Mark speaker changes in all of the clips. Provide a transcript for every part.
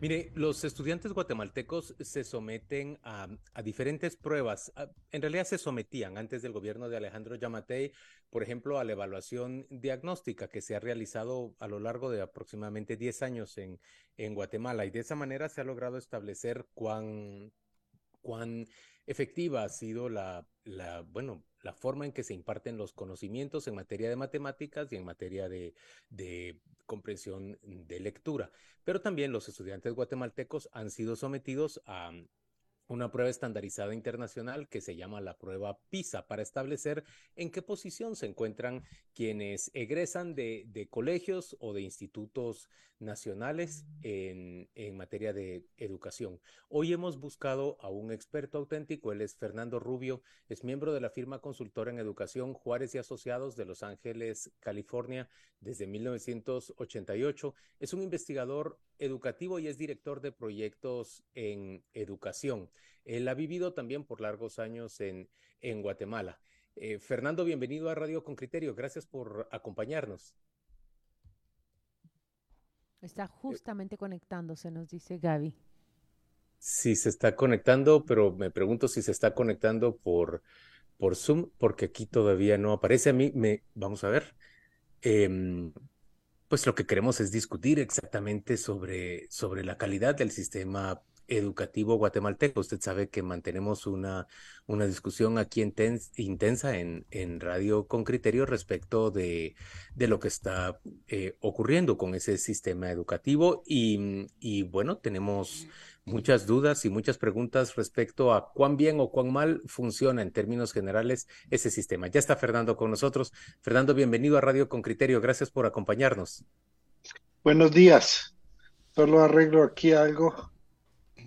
Speaker 1: Mire, los estudiantes guatemaltecos se someten a, diferentes pruebas. En realidad se sometían antes del gobierno de Alejandro Yamatei, por ejemplo, a la evaluación diagnóstica que se ha realizado a lo largo de aproximadamente 10 años en, Guatemala. Y de esa manera se ha logrado establecer cuán, cuán efectiva ha sido la, bueno, la forma en que se imparten los conocimientos en materia de matemáticas y en materia de, comprensión de lectura. Pero también los estudiantes guatemaltecos han sido sometidos a una prueba estandarizada internacional que se llama la prueba PISA para establecer en qué posición se encuentran quienes egresan de, colegios o de institutos nacionales en, en, materia de educación. Hoy hemos buscado a un experto auténtico, él es Fernando Rubio, es miembro de la firma consultora en educación Juárez y Asociados de Los Ángeles, California, desde 1988. Es un investigador educativo y es director de proyectos en educación. Él ha vivido también por largos años en, en Guatemala. Eh, Fernando, bienvenido a Radio con Criterio. Gracias por acompañarnos.
Speaker 2: Está justamente conectándose, nos dice Gaby.
Speaker 1: Sí, se está conectando, pero me pregunto si se está conectando por, por Zoom, porque aquí todavía no aparece. A mí me, vamos a ver. Em, pues lo que queremos es discutir exactamente sobre, sobre la calidad del sistema educativo guatemalteco. Usted sabe que mantenemos una, una discusión aquí intensa en, en Radio con Criterio respecto de, de lo que está eh, ocurriendo con ese sistema educativo y, y bueno, tenemos muchas dudas y muchas preguntas respecto a cuán bien o cuán mal funciona en términos generales ese sistema. Ya está Fernando con nosotros. Fernando, bienvenido a Radio con Criterio. Gracias por acompañarnos.
Speaker 3: Buenos días. Solo arreglo aquí algo.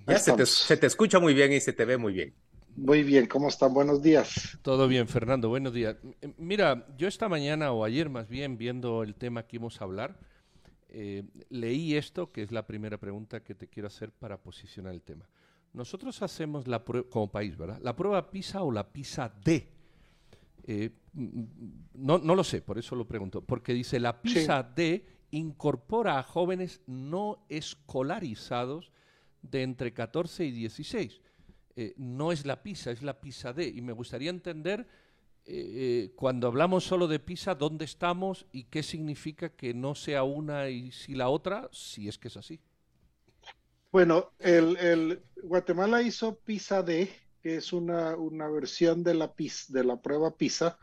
Speaker 1: Ya se te, se te, escucha muy bien y se te ve muy bien.
Speaker 3: Muy bien, ¿cómo están? Buenos días.
Speaker 4: Todo bien, Fernando, buenos días. Mira, yo esta mañana o ayer más bien, viendo el tema que íbamos a hablar, eh, leí esto, que es la primera pregunta que te quiero hacer para posicionar el tema. Nosotros hacemos la prueba, como país, ¿verdad? La prueba PISA o la PISA D. Eh, no, no, lo sé, por eso lo pregunto. Porque dice la PISA D incorpora a jóvenes no escolarizados de entre 14 y 16. Eh, no es la PISA, es la PISA D. Y me gustaría entender eh, eh, cuando hablamos solo de PISA, ¿dónde estamos y qué significa que no sea una y si la otra, si es que es así?
Speaker 3: Bueno, el, Guatemala hizo PISA D, que es una, una versión de la, PIS, de la prueba PISA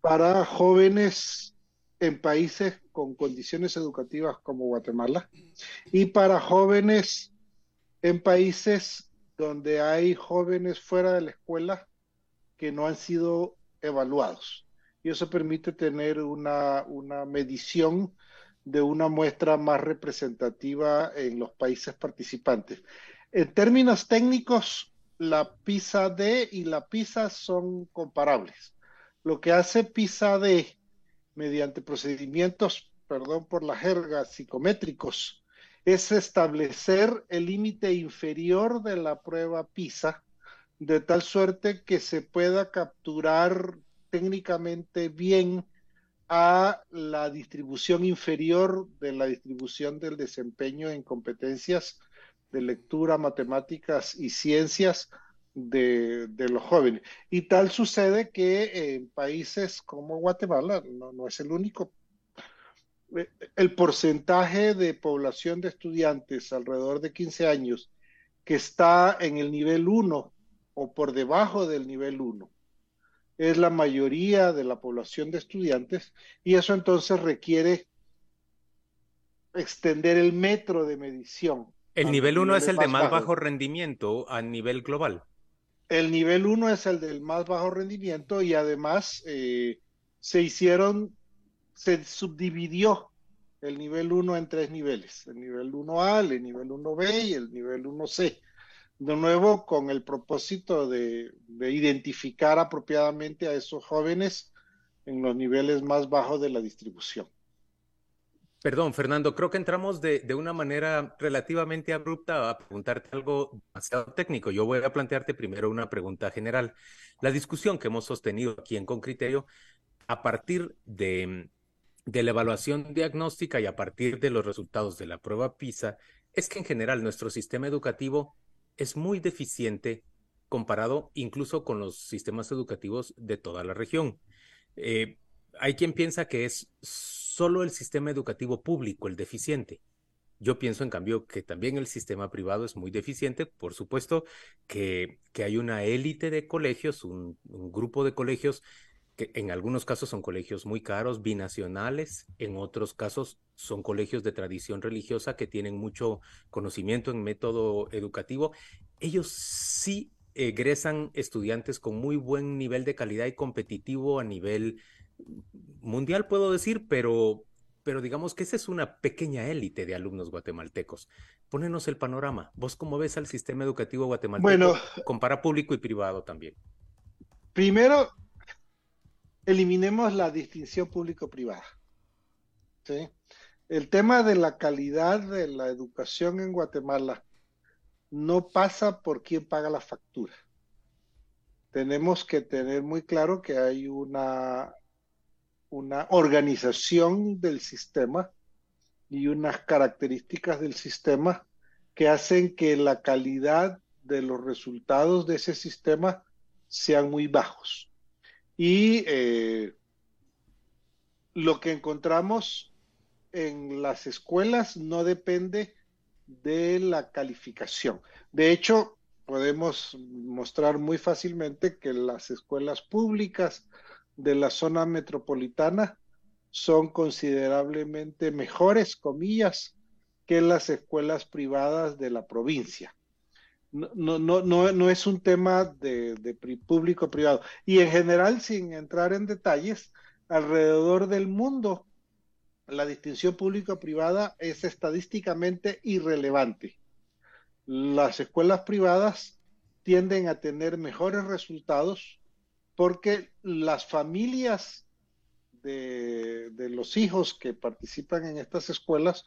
Speaker 3: para jóvenes en países con condiciones educativas como Guatemala y para jóvenes en países donde hay jóvenes fuera de la escuela que no han sido evaluados. Y eso permite tener una, una medición de una muestra más representativa en los países participantes. En términos técnicos, la PISA D y la PISA son comparables. Lo que hace PISA D mediante procedimientos, perdón por la jerga, psicométricos, es establecer el límite inferior de la prueba PISA, de tal suerte que se pueda capturar técnicamente bien a la distribución inferior de la distribución del desempeño en competencias de lectura, matemáticas y ciencias de, los jóvenes. Y tal sucede que en países como Guatemala, no, no es el único, el porcentaje de población de estudiantes alrededor de 15 años que está en el nivel 1 o por debajo del nivel 1 es la mayoría de la población de estudiantes y eso entonces requiere extender el metro de medición.
Speaker 1: El nivel 1 es el de más bajo rendimiento a nivel global.
Speaker 3: El nivel 1 es el del más bajo rendimiento y además eh, se hicieron, se subdividió el nivel 1 en tres niveles, el nivel 1A, el nivel 1B y el nivel 1C de nuevo con el propósito de, identificar apropiadamente a esos jóvenes en los niveles más bajos de la distribución.
Speaker 1: Perdón, Fernando, creo que entramos de, de, una manera relativamente abrupta a preguntarte algo demasiado técnico. Yo voy a plantearte primero una pregunta general. La discusión que hemos sostenido aquí en Con Criterio, a partir de, de la evaluación diagnóstica y a partir de los resultados de la prueba PISA, es que en general nuestro sistema educativo es muy deficiente comparado incluso con los sistemas educativos de toda la región. Eh, hay quien piensa que es solo el sistema educativo público el deficiente. Yo pienso, en cambio, que también el sistema privado es muy deficiente. Por supuesto que, que hay una élite de colegios, un, un, grupo de colegios que en algunos casos son colegios muy caros, binacionales, en otros casos son colegios de tradición religiosa que tienen mucho conocimiento en método educativo. Ellos sí egresan estudiantes con muy buen nivel de calidad y competitivo a nivel mundial, puedo decir, pero, pero digamos que esa es una pequeña élite de alumnos guatemaltecos. Pónenos el panorama. ¿Vos cómo ves al sistema educativo guatemalteco?
Speaker 3: Bueno,
Speaker 1: compara público y privado también.
Speaker 3: Primero, eliminemos la distinción público-privada. ¿sí? El tema de la calidad de la educación en Guatemala no pasa por quién paga la factura. Tenemos que tener muy claro que hay una una organización del sistema y unas características del sistema que hacen que la calidad de los resultados de ese sistema sean muy bajos. Y eh, lo que encontramos en las escuelas no depende de la calificación. De hecho, podemos mostrar muy fácilmente que las escuelas públicas de la zona metropolitana son considerablemente mejores, comillas, que las escuelas privadas de la provincia. No, no, no, no es un tema de, de público-privado. Y en general, sin entrar en detalles, alrededor del mundo, la distinción público-privada es estadísticamente irrelevante. Las escuelas privadas tienden a tener mejores resultados porque las familias de, de, los hijos que participan en estas escuelas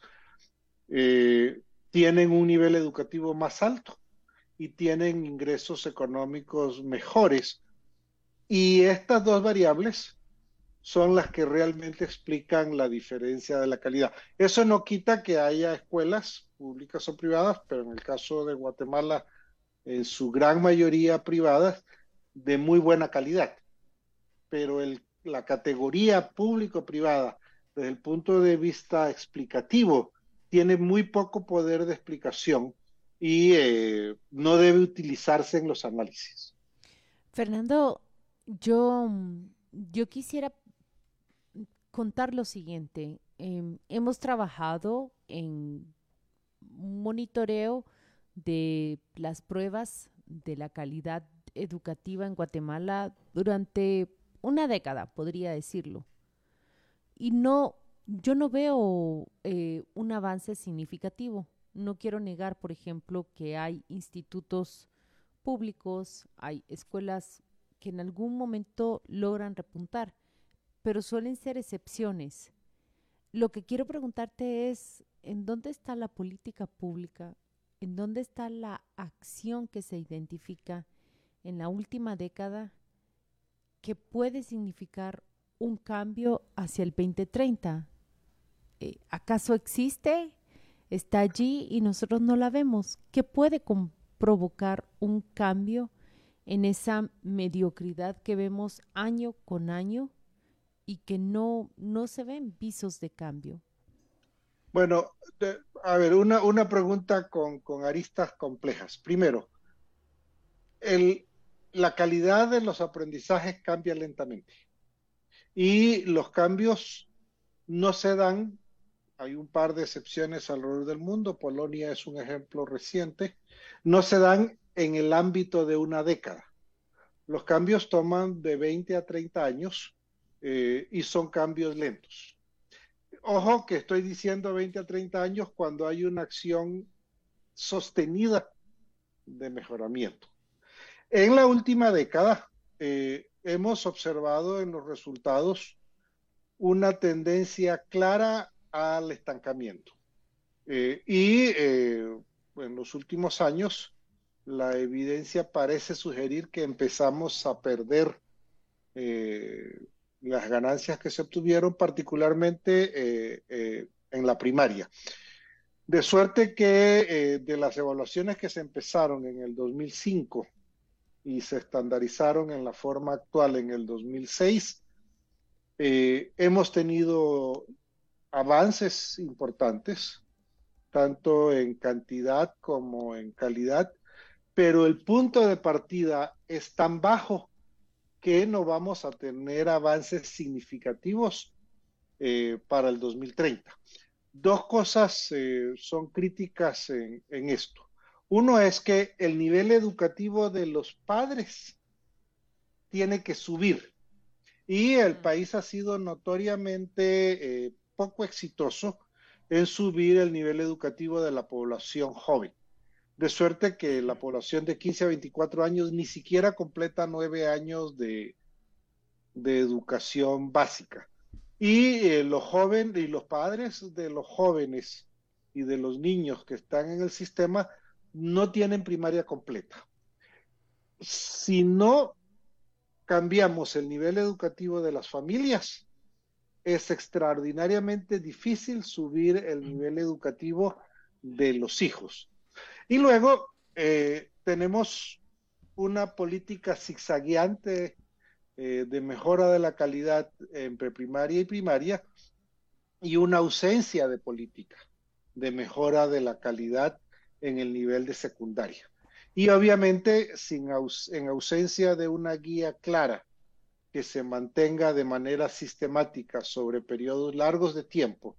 Speaker 3: eh, tienen un nivel educativo más alto y tienen ingresos económicos mejores. Y estas dos variables son las que realmente explican la diferencia de la calidad. Eso no quita que haya escuelas públicas o privadas, pero en el caso de Guatemala, en su gran mayoría privadas, de muy buena calidad, pero la categoría público-privada, desde el punto de vista explicativo, tiene muy poco poder de explicación y eh, no debe utilizarse en los análisis.
Speaker 2: Fernando, yo, yo quisiera contar lo siguiente. Eh, hemos trabajado en monitoreo de las pruebas de la calidad educativa en Guatemala durante una década, podría decirlo. Y no, yo no veo eh, un avance significativo. No quiero negar, por ejemplo, que hay institutos públicos, hay escuelas que en algún momento logran repuntar, pero suelen ser excepciones. Lo que quiero preguntarte es, ¿en dónde está la política pública? ¿En dónde está la acción que se identifica en la última década que puede significar un cambio hacia el 2030. Eh, ¿Acaso existe? ¿Está allí y nosotros no la vemos? ¿Qué puede provocar un cambio en esa mediocridad que vemos año con año y que no, no se ven visos de cambio?
Speaker 3: Bueno, a ver, una, una pregunta con, con aristas complejas. Primero, el, la calidad de los aprendizajes cambia lentamente. Y los cambios no se dan, hay un par de excepciones alrededor del mundo, Polonia es un ejemplo reciente, no se dan en el ámbito de una década. Los cambios toman de 20 a 30 años eh, y son cambios lentos. Ojo que estoy diciendo 20 a 30 años cuando hay una acción sostenida de mejoramiento. En la última década eh, hemos observado en los resultados una tendencia clara al estancamiento. Eh, y eh, en los últimos años, la evidencia parece sugerir que empezamos a perder las ganancias que se obtuvieron, particularmente en la primaria. De suerte que de las evaluaciones que se empezaron en el 2005 y se estandarizaron en la forma actual en el 2006, eh, hemos tenido avances importantes, tanto en cantidad como en calidad, pero el punto de partida es tan bajo que no vamos a tener avances significativos eh, para el 2030. Dos cosas eh, son críticas en, en esto. Uno es que el nivel educativo de los padres tiene que subir y el país ha sido notoriamente eh, poco exitoso en subir el nivel educativo de la población joven. De suerte que la población de 15 a 24 años ni siquiera completa nueve años de, de educación básica. Y eh, los jóvenes y los padres de los jóvenes y de los niños que están en el sistema no tienen primaria completa. Si no cambiamos el nivel educativo de las familias, es extraordinariamente difícil subir el nivel educativo de los hijos. Y luego eh, tenemos una política zigzagueante eh, de mejora de la calidad en preprimaria y primaria y una ausencia de política de mejora de la calidad en el nivel de secundaria y obviamente sin en ausencia de una guía clara que se mantenga de manera sistemática sobre periodos largos de tiempo,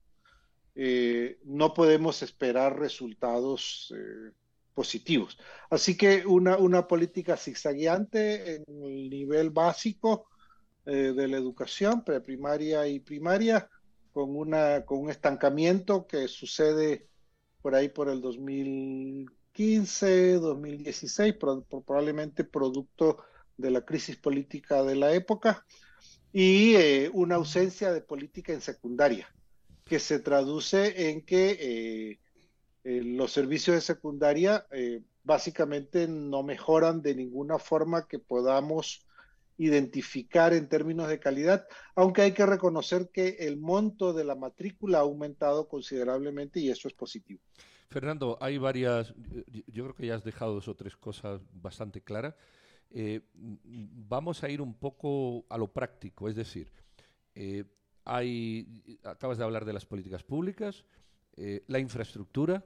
Speaker 3: eh, no podemos esperar resultados eh, positivos. Así que una, una política zigzagueante en el nivel básico eh, de la educación, preprimaria y primaria, con, una, con un estancamiento que sucede por ahí por el 2000 2015, 2016, probablemente producto de la crisis política de la época, y eh, una ausencia de política en secundaria, que se traduce en que eh, eh, los servicios de secundaria básicamente no mejoran de ninguna forma que podamos identificar en términos de calidad, aunque hay que reconocer que el monto de la matrícula ha aumentado considerablemente y eso es positivo.
Speaker 4: Fernando, hay varias, yo creo que ya has dejado dos o tres cosas bastante claras. Eh, vamos a ir un poco a lo práctico, es decir, eh, acabas de hablar de las políticas públicas, eh, la infraestructura,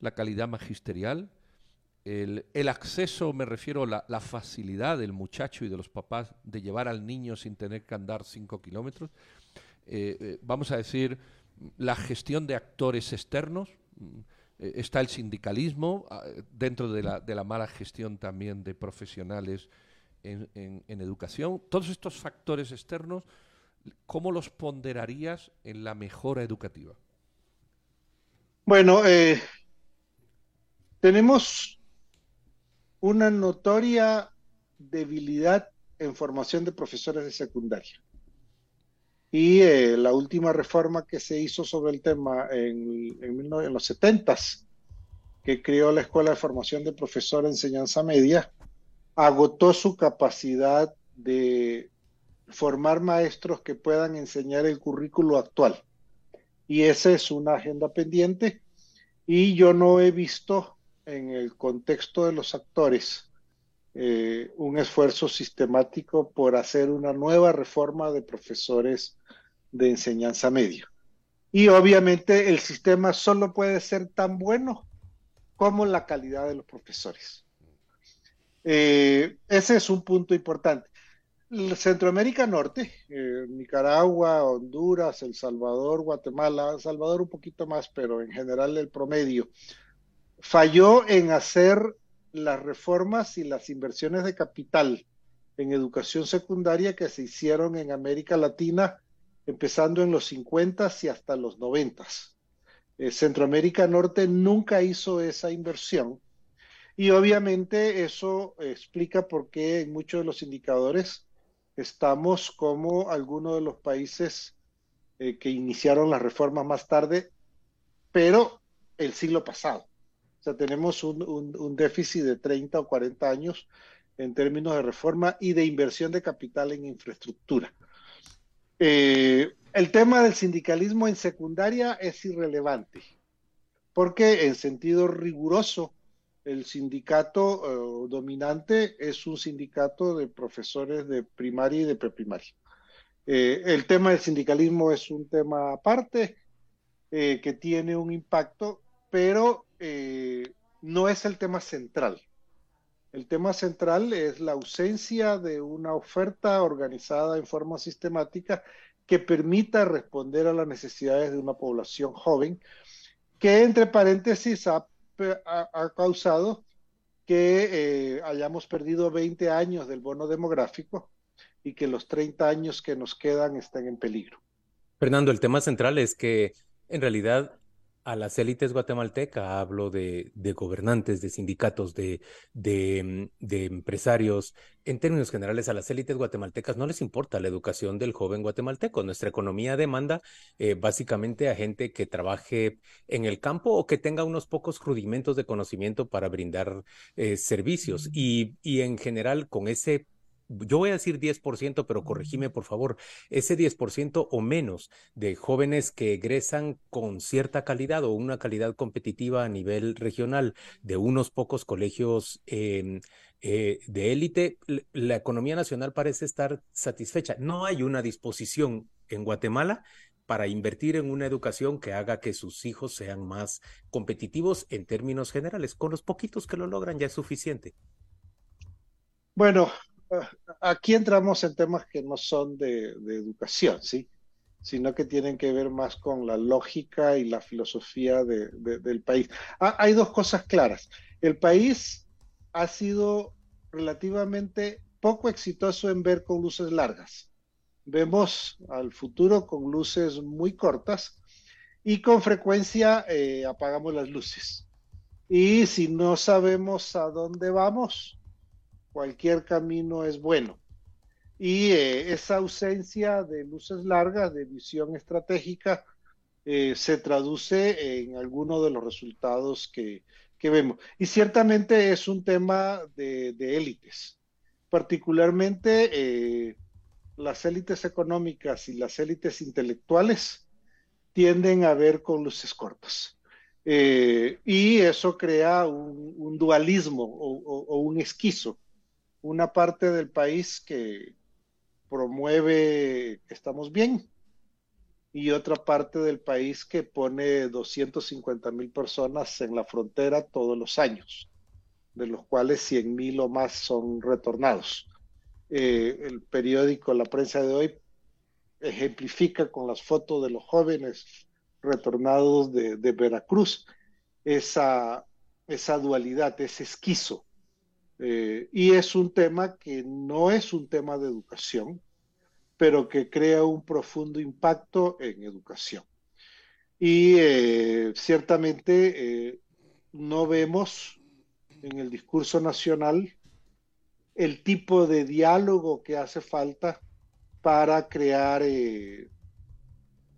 Speaker 4: la calidad magisterial, el, acceso, me refiero a la, facilidad del muchacho y de los papás de llevar al niño sin tener que andar cinco kilómetros. vamos a decir, la gestión de actores externos. Eh, está el sindicalismo, ah, dentro de la, de la, mala gestión también de profesionales en, en, educación. Todos estos factores externos, ¿cómo los ponderarías en la mejora educativa?
Speaker 3: Bueno, eh, tenemos una notoria debilidad en formación de profesores de secundaria. Y eh, la última reforma que se hizo sobre el tema en, en, los 70 que creó la Escuela de Formación de Profesor de Enseñanza Media, agotó su capacidad de formar maestros que puedan enseñar el currículo actual. Y esa es una agenda pendiente. Y yo no he visto en el contexto de los actores eh, un esfuerzo sistemático por hacer una nueva reforma de profesores de enseñanza media. Y obviamente el sistema solo puede ser tan bueno como la calidad de los profesores. Eh, ese es un punto importante. Centroamérica Norte, eh, Nicaragua, Honduras, El Salvador, Guatemala, Salvador un poquito más, pero en general el promedio, falló en hacer las reformas y las inversiones de capital en educación secundaria que se hicieron en América Latina, empezando en los 50 y hasta los 90. Eh, Centroamérica Norte nunca hizo esa inversión y obviamente eso explica por qué en muchos de los indicadores estamos como algunos de los países eh, que iniciaron las reformas más tarde, pero el siglo pasado. O sea, tenemos un, un, déficit de 30 o 40 años en términos de reforma y de inversión de capital en infraestructura. Eh, el tema del sindicalismo en secundaria es irrelevante, porque en sentido riguroso, el sindicato eh, dominante es un sindicato de profesores de primaria y de preprimaria. Eh, el tema del sindicalismo es un tema aparte que tiene un impacto, pero no es el tema central. El tema central es la ausencia de una oferta organizada en forma sistemática que permita responder a las necesidades de una población joven, que entre paréntesis ha, causado que eh, hayamos perdido 20 años del bono demográfico y que los 30 años que nos quedan estén en peligro.
Speaker 1: Fernando, el tema central es que en realidad a las élites guatemaltecas, hablo de, gobernantes, de sindicatos, de, de, empresarios, en términos generales, a las élites guatemaltecas no les importa la educación del joven guatemalteco. Nuestra economía demanda eh, básicamente a gente que trabaje en el campo o que tenga unos pocos rudimentos de conocimiento para brindar eh, servicios. Y, y en general, con ese yo voy a decir 10%, pero corregime por favor, ese 10% o menos de jóvenes que egresan con cierta calidad o una calidad competitiva a nivel regional de unos pocos colegios em, eh, de élite, la economía nacional parece estar satisfecha. No hay una disposición en Guatemala para invertir en una educación que haga que sus hijos sean más competitivos en términos generales. Con los poquitos que lo logran ya es suficiente.
Speaker 3: Bueno, aquí entramos en temas que no son de, educación, ¿sí? sino que tienen que ver más con la lógica y la filosofía del país. Ah, hay dos cosas claras. El país ha sido relativamente poco exitoso en ver con luces largas. Vemos al futuro con luces muy cortas y con frecuencia eh, apagamos las luces. Y si no sabemos a dónde vamos, cualquier camino es bueno. Y eh, esa ausencia de luces largas, de visión estratégica, eh, se traduce en algunos de los resultados que, vemos. Y ciertamente es un tema de, élites, particularmente eh, las élites económicas y las élites intelectuales tienden a ver con luces cortas. y eso crea un, dualismo o, un esquizo una parte del país que promueve que estamos bien y otra parte del país que pone 250 mil personas en la frontera todos los años, de los cuales 100 mil o más son retornados. Eh, el periódico La Prensa de hoy ejemplifica con las fotos de los jóvenes retornados de, Veracruz esa, esa dualidad, ese esquizo eh, y es un tema que no es un tema de educación, pero que crea un profundo impacto en educación. Y eh, ciertamente eh, no vemos en el discurso nacional el tipo de diálogo que hace falta para crear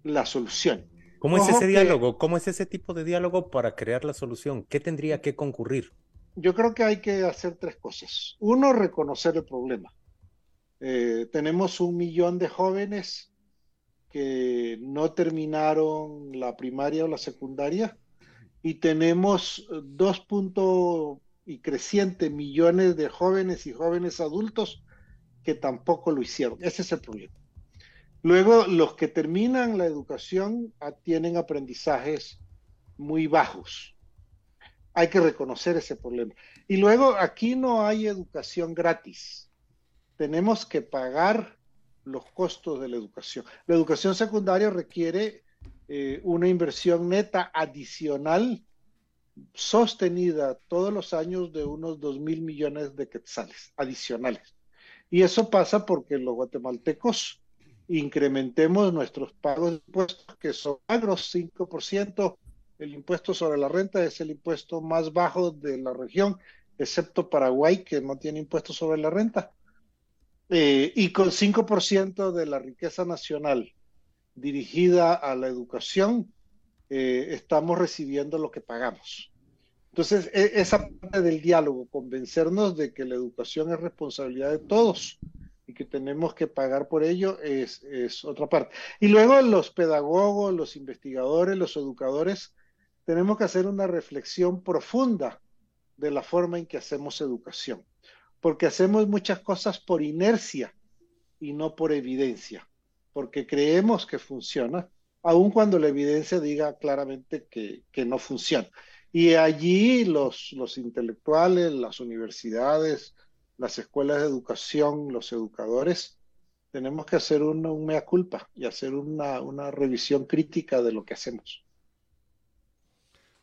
Speaker 3: la solución.
Speaker 1: ¿Cómo es ese diálogo? ¿Cómo es ese tipo de diálogo para crear la solución? ¿Qué tendría que concurrir?
Speaker 3: Yo creo que hay que hacer tres cosas. Uno, reconocer el problema. Eh, tenemos un millón de jóvenes que no terminaron la primaria o la secundaria y tenemos dos puntos y creciente millones de jóvenes y jóvenes adultos que tampoco lo hicieron. Ese es el problema. Luego, los que terminan la educación ah, tienen aprendizajes muy bajos hay que reconocer ese problema. Y luego, aquí no hay educación gratis. Tenemos que pagar los costos de la educación. La educación secundaria requiere eh, una inversión neta adicional sostenida todos los años de unos 2 mil millones de quetzales adicionales. Y eso pasa porque los guatemaltecos incrementemos nuestros pagos de impuestos, que son agros 5%, el impuesto sobre la renta es el impuesto más bajo de la región, excepto Paraguay, que no tiene impuesto sobre la renta. Eh, y con 5% de la riqueza nacional dirigida a la educación, eh, estamos recibiendo lo que pagamos. Entonces, e, esa parte del diálogo, convencernos de que la educación es responsabilidad de todos y que tenemos que pagar por ello, es, es otra parte. Y luego los pedagogos, los investigadores, los educadores, tenemos que hacer una reflexión profunda de la forma en que hacemos educación, porque hacemos muchas cosas por inercia y no por evidencia, porque creemos que funciona, aun cuando la evidencia diga claramente que, no funciona. Y allí los, intelectuales, las universidades, las escuelas de educación, los educadores, tenemos que hacer una, un mea culpa y hacer una, una revisión crítica de lo que hacemos.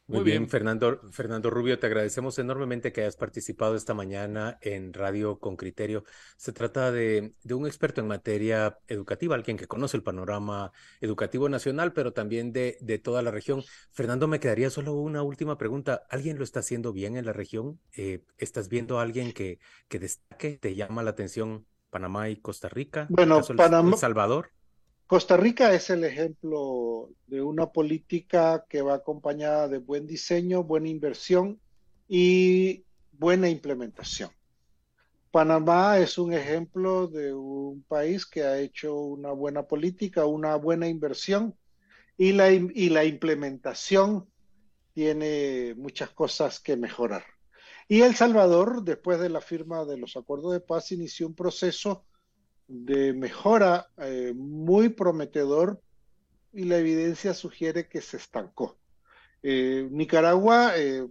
Speaker 1: Muy, bien, Fernando, Fernando Rubio, te agradecemos enormemente que hayas participado esta mañana en Radio con Criterio. Se trata de, un experto en materia educativa, alguien que conoce el panorama educativo nacional, pero también de, de, toda la región. Fernando, me quedaría solo una última pregunta. ¿Alguien lo está haciendo bien en la región? Eh, ¿Estás viendo a alguien que, que destaque, te llama la atención Panamá y Costa Rica?
Speaker 3: Bueno, Panamá.
Speaker 1: El Salvador.
Speaker 3: Costa Rica es el ejemplo de una política que va acompañada de buen diseño, buena inversión y buena implementación. Panamá es un ejemplo de un país que ha hecho una buena política, una buena inversión y la, y la implementación tiene muchas cosas que mejorar. Y El Salvador, después de la firma de los acuerdos de paz, inició un proceso de mejora eh, muy prometedor y la evidencia sugiere que se estancó. Eh, Nicaragua eh,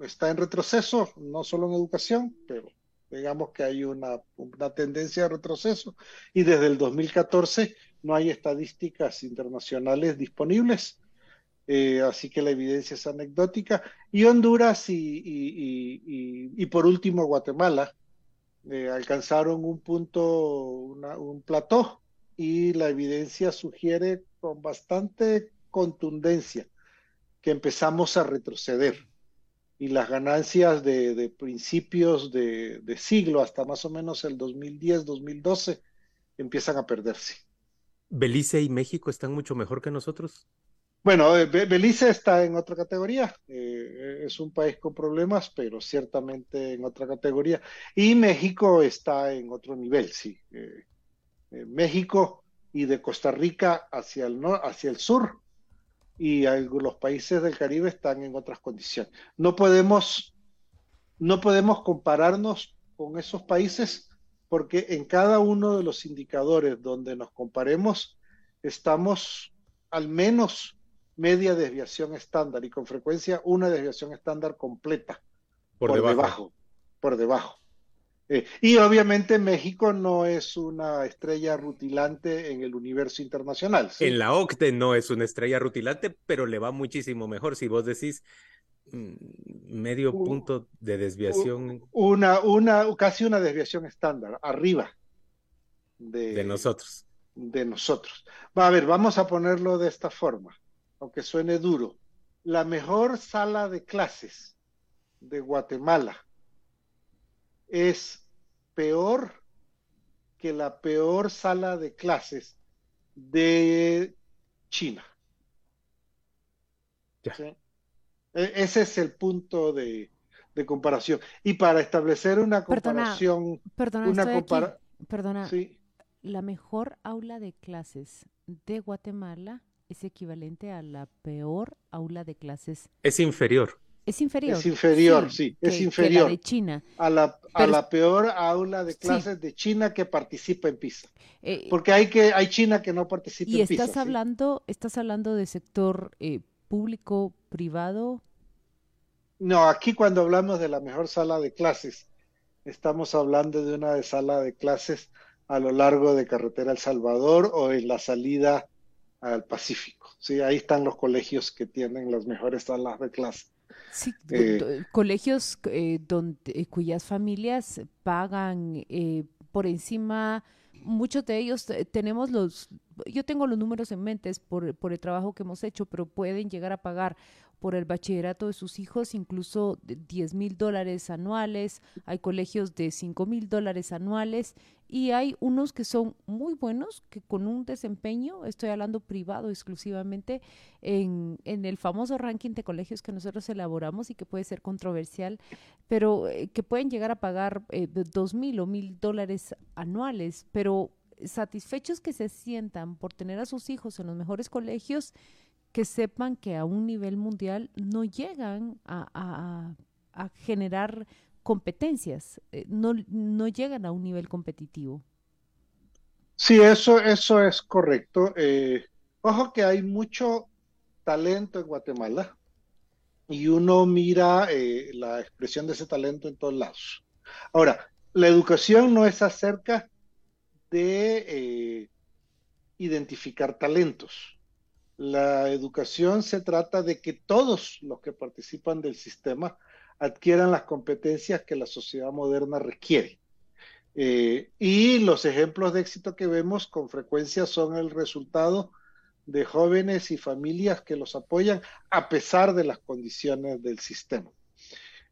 Speaker 3: está en retroceso, no solo en educación, pero digamos que hay una, una, tendencia de retroceso y desde el 2014 no hay estadísticas internacionales disponibles, así que la evidencia es anecdótica. Y Honduras y, y, y por último Guatemala, eh, alcanzaron un punto, un plató, y la evidencia sugiere con bastante contundencia que empezamos a retroceder y las ganancias de, principios de, de, siglo hasta más o menos el 2010-2012 empiezan a perderse.
Speaker 1: ¿Belice y México están mucho mejor que nosotros?
Speaker 3: Bueno, eh, Belice está en otra categoría. Eh, es un país con problemas, pero ciertamente en otra categoría. Y México está en otro nivel, sí. Eh, México y de Costa Rica hacia el, hacia el sur y los países del Caribe están en otras condiciones. No podemos, no podemos compararnos con esos países porque en cada uno de los indicadores donde nos comparemos estamos al menos media desviación estándar y con frecuencia una desviación estándar completa. Por, debajo. Por debajo. Eh, y obviamente México no es una estrella rutilante en el universo internacional.
Speaker 1: En la OCTE no es una estrella rutilante, pero le va muchísimo mejor si vos decís mm, medio punto de desviación.
Speaker 3: Una, una, casi una desviación estándar, arriba
Speaker 1: de, de nosotros.
Speaker 3: De nosotros. Va a ver, vamos a ponerlo de esta forma aunque suene duro, la mejor sala de clases de Guatemala es peor que la peor sala de clases de China. E, ese es el punto de, comparación. Y para establecer una comparación,
Speaker 2: perdona, una perdona, la mejor aula de clases de Guatemala es equivalente a la peor aula de clases.
Speaker 1: Es inferior.
Speaker 2: Es inferior.
Speaker 3: Es inferior, sí, es inferior.
Speaker 2: A la de China.
Speaker 3: A la, a la peor aula de clases de China que participa en PISA. Eh, Porque hay que hay China que no participa en
Speaker 2: PISA. Y estás hablando, estás hablando de sector eh, público, privado.
Speaker 3: No, aquí cuando hablamos de la mejor sala de clases, estamos hablando de una sala de clases a lo largo de Carretera El Salvador o en la salida al Pacífico. Sí, ahí están los colegios que tienen las mejores salas de clase.
Speaker 2: Sí, eh, colegios eh, donde, eh, cuyas familias pagan por encima, muchos de ellos tenemos los, yo tengo los números en mente por, por el trabajo que hemos hecho, pero pueden llegar a pagar por el bachillerato de sus hijos, incluso 10 mil dólares anuales, hay colegios de 5 mil dólares anuales y hay unos que son muy buenos, que con un desempeño, estoy hablando privado exclusivamente, en, en el famoso ranking de colegios que nosotros elaboramos y que puede ser controversial, pero eh, que pueden llegar a pagar eh, dos mil o mil dólares anuales, pero satisfechos que se sientan por tener a sus hijos en los mejores colegios, que sepan que a un nivel mundial no llegan a, generar competencias, eh, no, no, llegan a un nivel competitivo.
Speaker 3: Sí, eso, eso es correcto. Eh, ojo que hay mucho talento en Guatemala y uno mira eh, la expresión de ese talento en todos lados. Ahora, la educación no es acerca de identificar talentos. La educación se trata de que todos los que participan del sistema adquieran las competencias que la sociedad moderna requiere. Eh, y los ejemplos de éxito que vemos con frecuencia son el resultado de jóvenes y familias que los apoyan a pesar de las condiciones del sistema.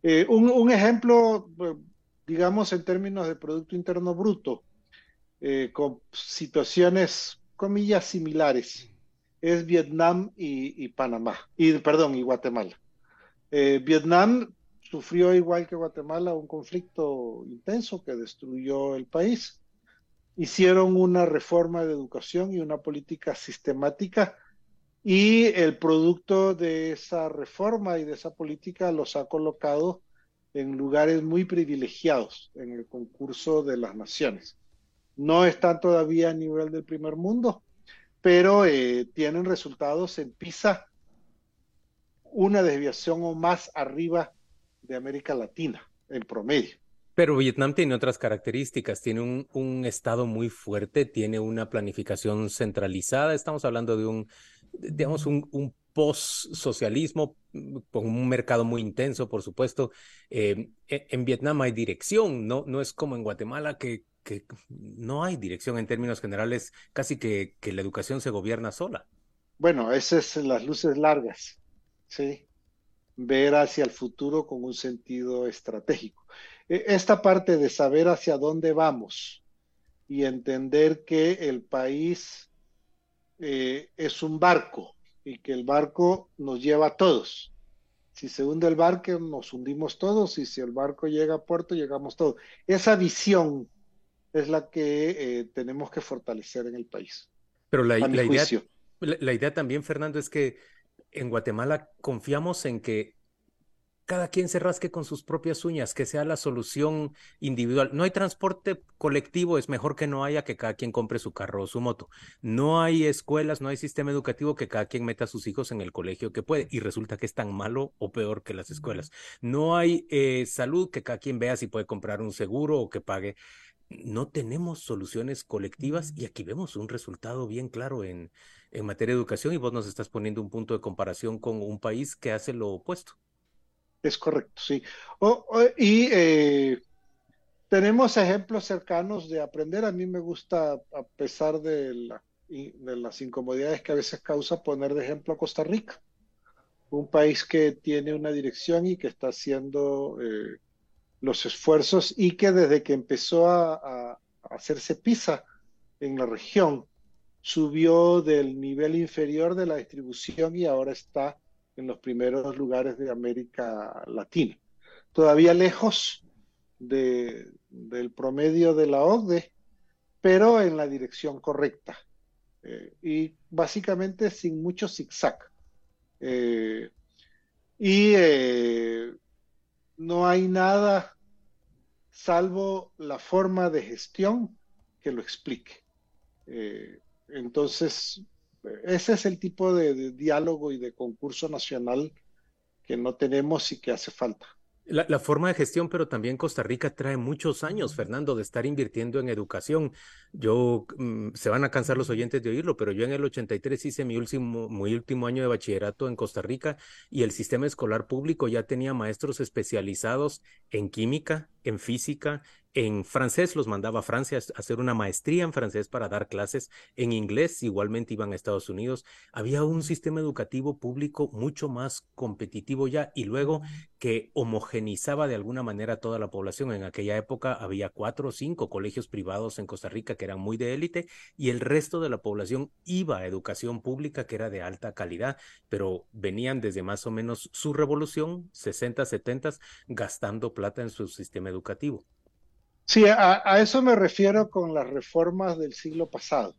Speaker 3: Eh, un, ejemplo, digamos, en términos de Producto Interno Bruto, eh, con situaciones, comillas, similares, es Vietnam y, Panamá, y perdón, y Guatemala. Eh, Vietnam sufrió igual que Guatemala un conflicto intenso que destruyó el país. Hicieron una reforma de educación y una política sistemática y el producto de esa reforma y de esa política los ha colocado en lugares muy privilegiados en el concurso de las naciones. No están todavía a nivel del primer mundo, pero eh, tienen resultados en PISA una desviación o más arriba de América Latina en promedio.
Speaker 1: Pero Vietnam tiene otras características, tiene un, estado muy fuerte, tiene una planificación centralizada, estamos hablando de un, digamos, un, post-socialismo con un mercado muy intenso, por supuesto. Eh, e, en Vietnam hay dirección, no, no es como en Guatemala que que no hay dirección en términos generales, casi que, la educación se gobierna sola.
Speaker 3: Bueno, esas es las luces largas, ¿sí? Ver hacia el futuro con un sentido estratégico. E, esta parte de saber hacia dónde vamos y entender que el país eh, es un barco y que el barco nos lleva a todos. Si se hunde el barco, nos hundimos todos, y si el barco llega a puerto, llegamos todos. Esa visión es la que eh, tenemos que fortalecer en el país.
Speaker 1: Pero la, idea, la, idea también, Fernando, es que en Guatemala confiamos en que cada quien se rasque con sus propias uñas, que sea la solución individual. No hay transporte colectivo, es mejor que no haya que cada quien compre su carro o su moto. No hay escuelas, no hay sistema educativo que cada quien meta a sus hijos en el colegio que puede y resulta que es tan malo o peor que las escuelas. No hay eh, salud que cada quien vea si puede comprar un seguro o que pague no tenemos soluciones colectivas y aquí vemos un resultado bien claro en, en materia de educación y vos nos estás poniendo un punto de comparación con un país que hace lo opuesto.
Speaker 3: Es correcto, sí. y eh, tenemos ejemplos cercanos de aprender. A mí me gusta, a pesar de, la, de las incomodidades que a veces causa, poner de ejemplo a Costa Rica, un país que tiene una dirección y que está haciendo... Eh, los esfuerzos y que desde que empezó a, hacerse PISA en la región, subió del nivel inferior de la distribución y ahora está en los primeros lugares de América Latina. Todavía lejos de, del promedio de la OCDE, pero en la dirección correcta. Eh, y básicamente sin mucho zigzag. Eh, y eh, no hay nada salvo la forma de gestión que lo explique. Eh, entonces, ese es el tipo de, diálogo y de concurso nacional que no tenemos y que hace falta.
Speaker 1: La, forma de gestión, pero también Costa Rica trae muchos años, Fernando, de estar invirtiendo en educación. Yo, mm, se van a cansar los oyentes de oírlo, pero yo en el 83 hice mi último, mi último año de bachillerato en Costa Rica y el sistema escolar público ya tenía maestros especializados en química, en física, en francés los mandaba a Francia a hacer una maestría en francés para dar clases. En inglés igualmente iban a Estados Unidos. Había un sistema educativo público mucho más competitivo ya y luego que homogenizaba de alguna manera toda la población. En aquella época había cuatro o cinco colegios privados en Costa Rica que eran muy de élite y el resto de la población iba a educación pública que era de alta calidad, pero venían desde más o menos su revolución, 60, 70, gastando plata en su sistema educativo.
Speaker 3: Sí, a, eso me refiero con las reformas del siglo pasado.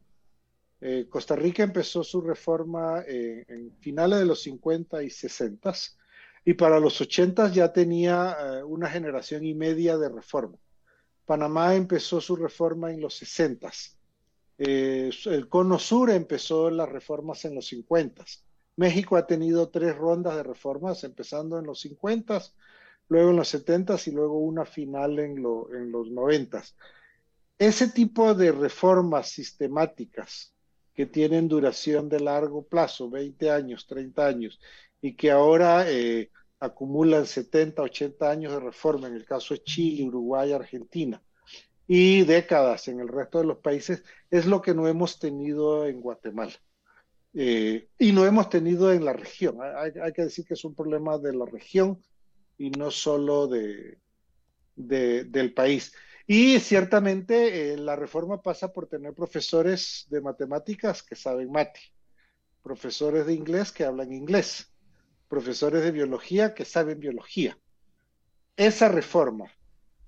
Speaker 3: Eh, Costa Rica empezó su reforma eh, en finales de los 50 y 60 y para los 80 ya tenía eh, una generación y media de reforma. Panamá empezó su reforma en los 60. el Cono Sur empezó las reformas en los 50. México ha tenido tres rondas de reformas, empezando en los 50, luego en los 70 y luego una final en, en los 90. Ese tipo de reformas sistemáticas que tienen duración de largo plazo, 20 años, 30 años, y que ahora eh, acumulan 70, 80 años de reforma, en el caso de Chile, Uruguay, Argentina, y décadas en el resto de los países, es lo que no hemos tenido en Guatemala. Eh, y no hemos tenido en la región. Hay, hay, que decir que es un problema de la región y no solo de, del país. Y ciertamente eh, la reforma pasa por tener profesores de matemáticas que saben mate, profesores de inglés que hablan inglés, profesores de biología que saben biología. Esa reforma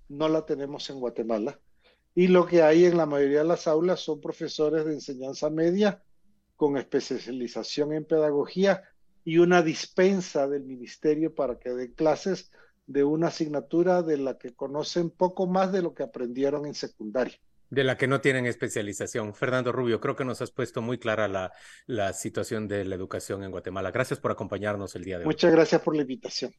Speaker 3: no la tenemos en Guatemala y lo que hay en la mayoría de las aulas son profesores de enseñanza media con especialización en pedagogía y una dispensa del ministerio para que den clases de una asignatura de la que conocen poco más de lo que aprendieron en secundaria.
Speaker 1: De la que no tienen especialización. Fernando Rubio, creo que nos has puesto muy clara la, la situación de la educación en Guatemala. Gracias por acompañarnos el día de hoy.
Speaker 3: Muchas gracias por la invitación.